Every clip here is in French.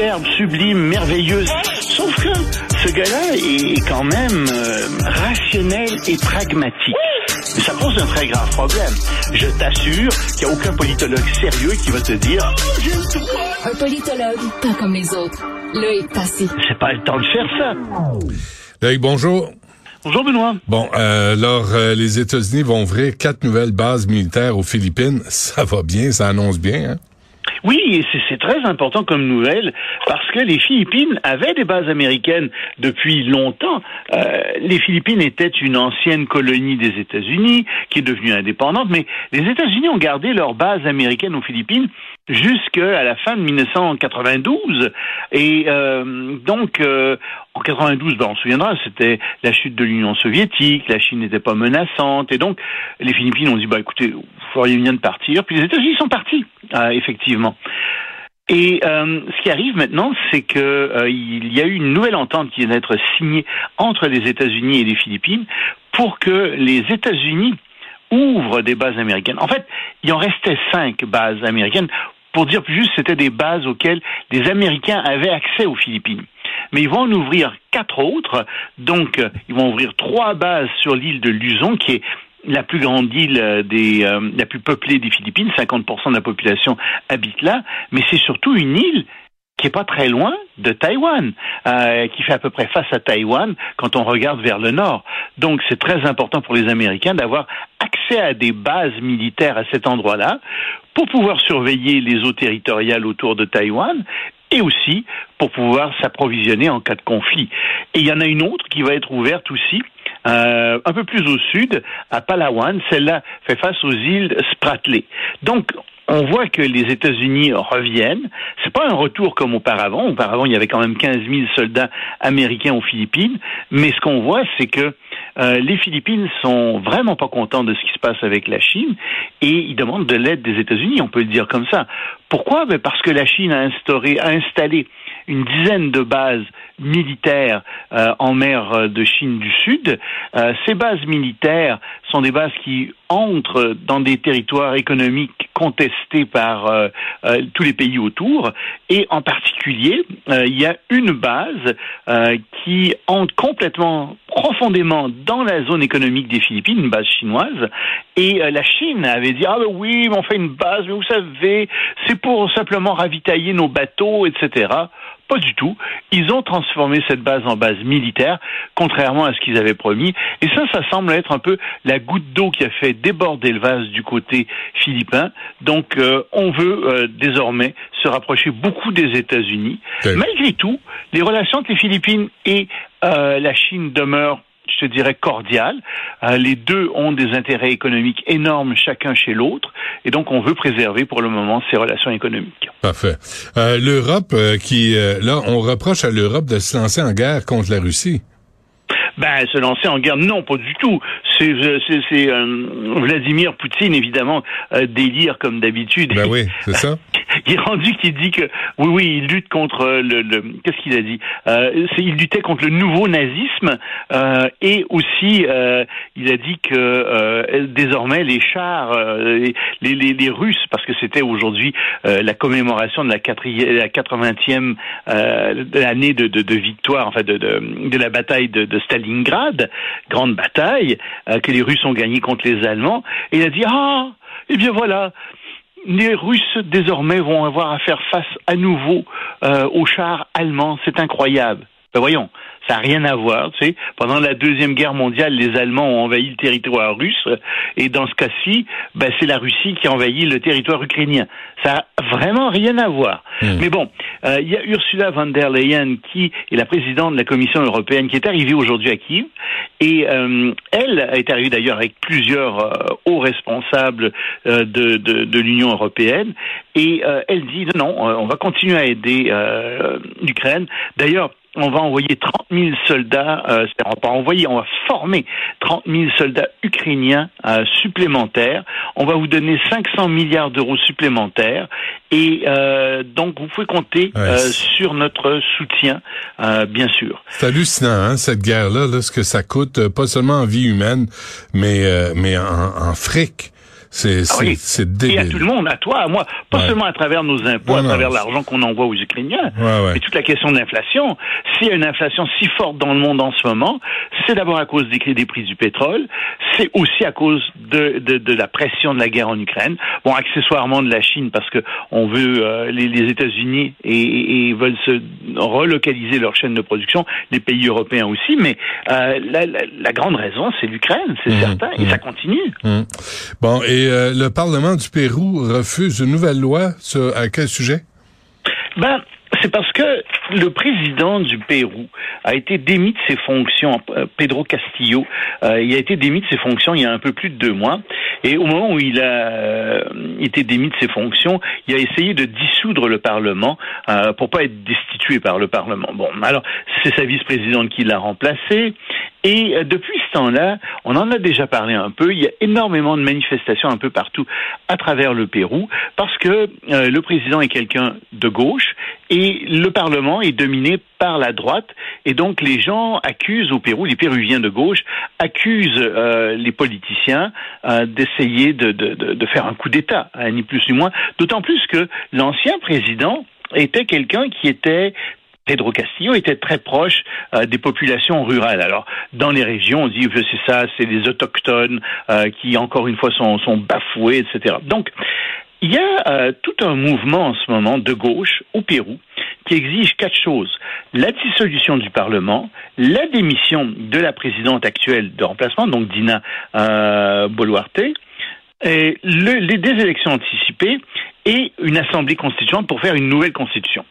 Superbe, sublime, merveilleuse. Sauf que ce gars-là est quand même euh, rationnel et pragmatique. Et ça pose un très grave problème. Je t'assure qu'il n'y a aucun politologue sérieux qui va te dire. Un politologue, pas comme les autres. Est passé. C'est pas le temps de faire ça. Loïc, bonjour. Bonjour Benoît. Bon, euh, alors euh, les États-Unis vont ouvrir quatre nouvelles bases militaires aux Philippines. Ça va bien, ça annonce bien. Hein? Oui, c'est très important comme nouvelle parce que les Philippines avaient des bases américaines depuis longtemps. Euh, les Philippines étaient une ancienne colonie des États-Unis qui est devenue indépendante, mais les États-Unis ont gardé leurs bases américaines aux Philippines jusqu'à la fin de 1992. Et euh, donc, euh, en 92, ben, on se souviendra, c'était la chute de l'Union soviétique, la Chine n'était pas menaçante, et donc les Philippines ont dit, bah écoutez, vous feriez bien de partir, puis les États-Unis sont partis, euh, effectivement. Et euh, ce qui arrive maintenant, c'est que euh, il y a eu une nouvelle entente qui vient d'être signée entre les États-Unis et les Philippines pour que les États-Unis ouvrent des bases américaines. En fait, il en restait cinq bases américaines. Pour dire plus juste, c'était des bases auxquelles les Américains avaient accès aux Philippines. Mais ils vont en ouvrir quatre autres. Donc, ils vont ouvrir trois bases sur l'île de Luzon, qui est la plus grande île des, euh, la plus peuplée des Philippines, 50% de la population habite là, mais c'est surtout une île qui est pas très loin de Taïwan, euh, qui fait à peu près face à Taïwan quand on regarde vers le nord. Donc c'est très important pour les Américains d'avoir accès à des bases militaires à cet endroit-là pour pouvoir surveiller les eaux territoriales autour de Taïwan et aussi pour pouvoir s'approvisionner en cas de conflit. Et il y en a une autre qui va être ouverte aussi euh, un peu plus au sud, à Palawan. Celle-là fait face aux îles Spratly. Donc, on voit que les États-Unis reviennent. C'est pas un retour comme auparavant. Auparavant, il y avait quand même 15 000 soldats américains aux Philippines. Mais ce qu'on voit, c'est que euh, les Philippines sont vraiment pas contents de ce qui se passe avec la Chine et ils demandent de l'aide des États-Unis. On peut le dire comme ça. Pourquoi? Ben Parce que la Chine a instauré, a installé une dizaine de bases militaires euh, en mer de Chine du Sud. Euh, ces bases militaires sont des bases qui entrent dans des territoires économiques contestés par euh, tous les pays autour. Et en particulier, il y a une base qui entre complètement profondément dans la zone économique des Philippines, une base chinoise, et la Chine avait dit ah ben oui, on fait une base, mais vous savez, c'est pour simplement ravitailler nos bateaux, etc. Pas du tout. Ils ont transformé cette base en base militaire, contrairement à ce qu'ils avaient promis. Et ça, ça semble être un peu la goutte d'eau qui a fait déborder le vase du côté philippin. Donc, euh, on veut euh, désormais se rapprocher beaucoup des États-Unis. Malgré tout, les relations entre les Philippines et euh, la Chine demeurent je te dirais, cordial. Euh, les deux ont des intérêts économiques énormes chacun chez l'autre, et donc on veut préserver pour le moment ces relations économiques. Parfait. Euh, L'Europe, euh, qui, là, on reproche à l'Europe de se lancer en guerre contre la Russie. Ben, se lancer en guerre, non, pas du tout. C'est Vladimir Poutine, évidemment, délire comme d'habitude. Ben oui, c'est ça. il est rendu qu'il dit que oui, oui, il lutte contre le, le qu'est-ce qu'il a dit? Euh, Il luttait contre le nouveau nazisme euh, et aussi euh, il a dit que euh, désormais les chars, euh, les, les, les, Russes, parce que c'était aujourd'hui la commémoration de la, la 80e année de, de, de, victoire, enfin de, de, de la bataille de, de, Stalingrad, grande bataille que les Russes ont gagnée contre les Allemands, et il a dit ah, eh bien voilà les Russes désormais vont avoir à faire face à nouveau euh, aux chars allemands. C'est incroyable. Ben voyons, ça n'a rien à voir. Tu sais, pendant la deuxième guerre mondiale, les Allemands ont envahi le territoire russe, et dans ce cas-ci, ben, c'est la Russie qui a envahi le territoire ukrainien. Ça a vraiment rien à voir. Hmm. Mais bon, euh, il y a Ursula von der Leyen qui est la présidente de la Commission européenne, qui est arrivée aujourd'hui à Kiev, et euh, elle est arrivée d'ailleurs avec plusieurs euh, hauts responsables euh, de, de, de l'Union européenne, et euh, elle dit non, on va continuer à aider euh, l'Ukraine. D'ailleurs, on va envoyer 30 000 soldats, euh, on va envoyer, on va former 30 000 soldats ukrainiens euh, supplémentaires. On va vous donner 500 milliards d'euros supplémentaires et euh, donc vous pouvez compter Ouais, euh, sur notre soutien, euh, bien sûr. C'est hallucinant, hein, cette guerre-là, là, ce que ça coûte, euh, pas seulement en vie humaine, mais, euh, mais en, en fric. C'est Ah c'est oui. c'est Et à débile. tout le monde, à toi, à moi, pas Ouais. seulement à travers nos impôts, Non, à travers l'argent qu'on envoie aux Ukrainiens, Ouais, ouais. mais toute la question de l'inflation. S'il y a une inflation si forte dans le monde en ce moment, c'est d'abord à cause des, des prix du pétrole, c'est aussi à cause de, de, de la pression de la guerre en Ukraine, bon, accessoirement de la Chine parce que on veut euh, les, les États-Unis et, veulent se relocaliser leur chaîne de production, les pays européens aussi, mais euh, la, la- la grande raison, c'est l'Ukraine, c'est Mhm, certain, et mhm. ça continue. Hum. Bon, et euh, le Parlement du Pérou refuse une nouvelle loi sur à quel sujet? Ben, c'est parce que le président du Pérou a été démis de ses fonctions, euh, Pedro Castillo, euh, il a été démis de ses fonctions il y a un peu plus de deux mois. Et au moment où il a euh, été démis de ses fonctions, il a essayé de dissoudre le Parlement euh, pour pas être destitué par le Parlement. Bon, alors c'est sa vice-présidente qui l'a remplacé. Et euh, depuis ce temps-là, on en a déjà parlé un peu. Il y a énormément de manifestations un peu partout à travers le Pérou parce que euh, le président est quelqu'un de gauche et le Parlement est dominé par la droite. Et donc les gens accusent au Pérou, les Péruviens de gauche accusent euh, les politiciens euh, d'essayer de, de, de, faire un coup d'État, hein, ni plus ni moins. D'autant plus que l'ancien président était quelqu'un qui était Pedro Castillo était très proche euh, des populations rurales. Alors, dans les régions, on dit que c'est ça, c'est les autochtones euh, qui, encore une fois, sont, bafoués, etc. Donc, il y a euh, tout un mouvement en ce moment de gauche au Pérou qui exige quatre choses. La dissolution du Parlement, la démission de la présidente actuelle de remplacement, donc Dina Boluarte, et le- les, des élections anticipées et une assemblée constituante pour faire une nouvelle constitution.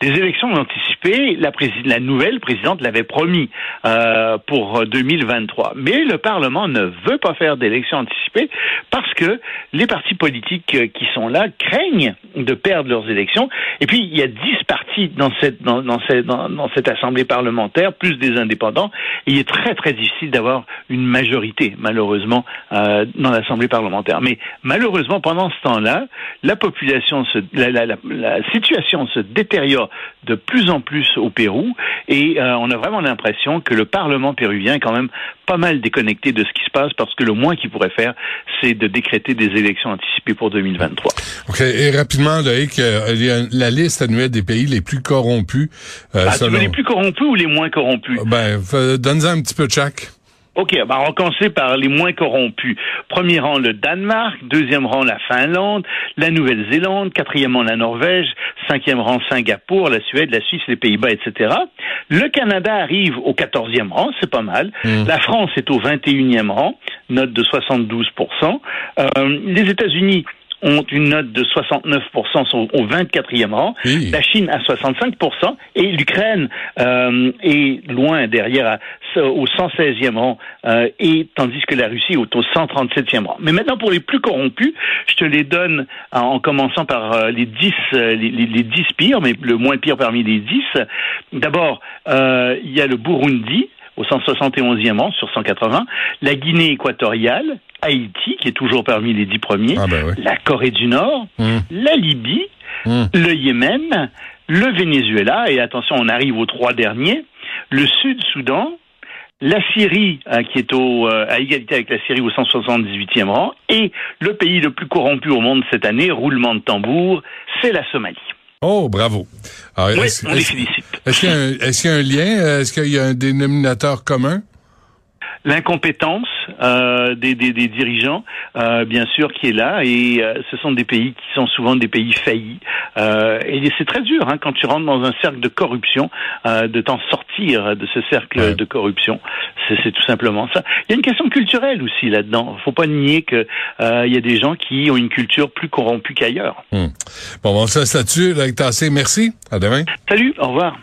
Des élections anticipées, la, la nouvelle présidente l'avait promis euh, pour 2023, mais le Parlement ne veut pas faire d'élections anticipées parce que les partis politiques euh, qui sont là craignent de perdre leurs élections. Et puis il y a dix partis dans cette dans, cette dans, cette assemblée parlementaire, plus des indépendants. Il est très très difficile d'avoir une majorité, malheureusement, euh, dans l'assemblée parlementaire. Mais malheureusement, pendant ce temps-là, la population, se, la, la, la, la situation se détériore de plus en plus au Pérou, et euh, on a vraiment l'impression que le Parlement péruvien est quand même pas mal déconnecté de ce qui se passe, parce que le moins qu'il pourrait faire, c'est de décréter des élections anticipées pour 2023. OK. Et rapidement, Loïc, euh, la liste annuelle des pays les plus corrompus. euh, Ah, tu selon- veux les plus corrompus ou les moins corrompus? Ben, donne-en un petit peu de chaque. OK, bah on va commencer par les moins corrompus. Premier rang, le Danemark. Deuxième rang, la Finlande. La Nouvelle-Zélande. Quatrième rang, la Norvège. Cinquième rang, Singapour, la Suède, la Suisse, les Pays-Bas, etc. Le Canada arrive au quatorzième rang, c'est pas mal. La France est au 21e rang, note de 72% euh, Les États-Unis ont une note de 69%, sont au 24e rang. Oui. La Chine à 65% et l'Ukraine euh, est loin derrière à- au 116e rang euh, et tandis que la Russie est au 137e rang. Mais maintenant pour les plus corrompus, je te les donne en, en commençant par euh, les 10 euh, les, les, les 10 pires mais le moins pire parmi les 10. D'abord, euh, il y a le Burundi au 171e rang sur 180, la Guinée équatoriale, Haïti qui est toujours parmi les 10 premiers, Ah ben oui. la Corée du Nord, Hum, la Libye, hum. le Yémen, le Venezuela, et attention, on arrive aux trois derniers, le Sud-Soudan, la Syrie, euh, qui est au, euh, à égalité avec la Syrie au 178e rang, et le pays le plus corrompu au monde cette année, roulement de tambour, c'est la Somalie. Oh, bravo. Alors, Oui, est-ce, on les félicite. est-ce qu'il y a un, est-ce qu'il y a un lien? Est-ce qu'il y a un dénominateur commun? L'incompétence euh, des, des, des, dirigeants, euh, bien sûr, qui est là. Et euh, ce sont des pays qui sont souvent des pays faillis. Euh, et c'est très dur hein, quand tu rentres dans un cercle de corruption, euh, de t'en sortir de ce cercle de corruption. C'est tout simplement ça. Il y a une question culturelle aussi là-dedans. Faut pas nier que il y a des gens qui ont une culture plus corrompue qu'ailleurs. Hmm. Bon, on se laisse là-dessus. Merci. À demain. Salut. Au revoir.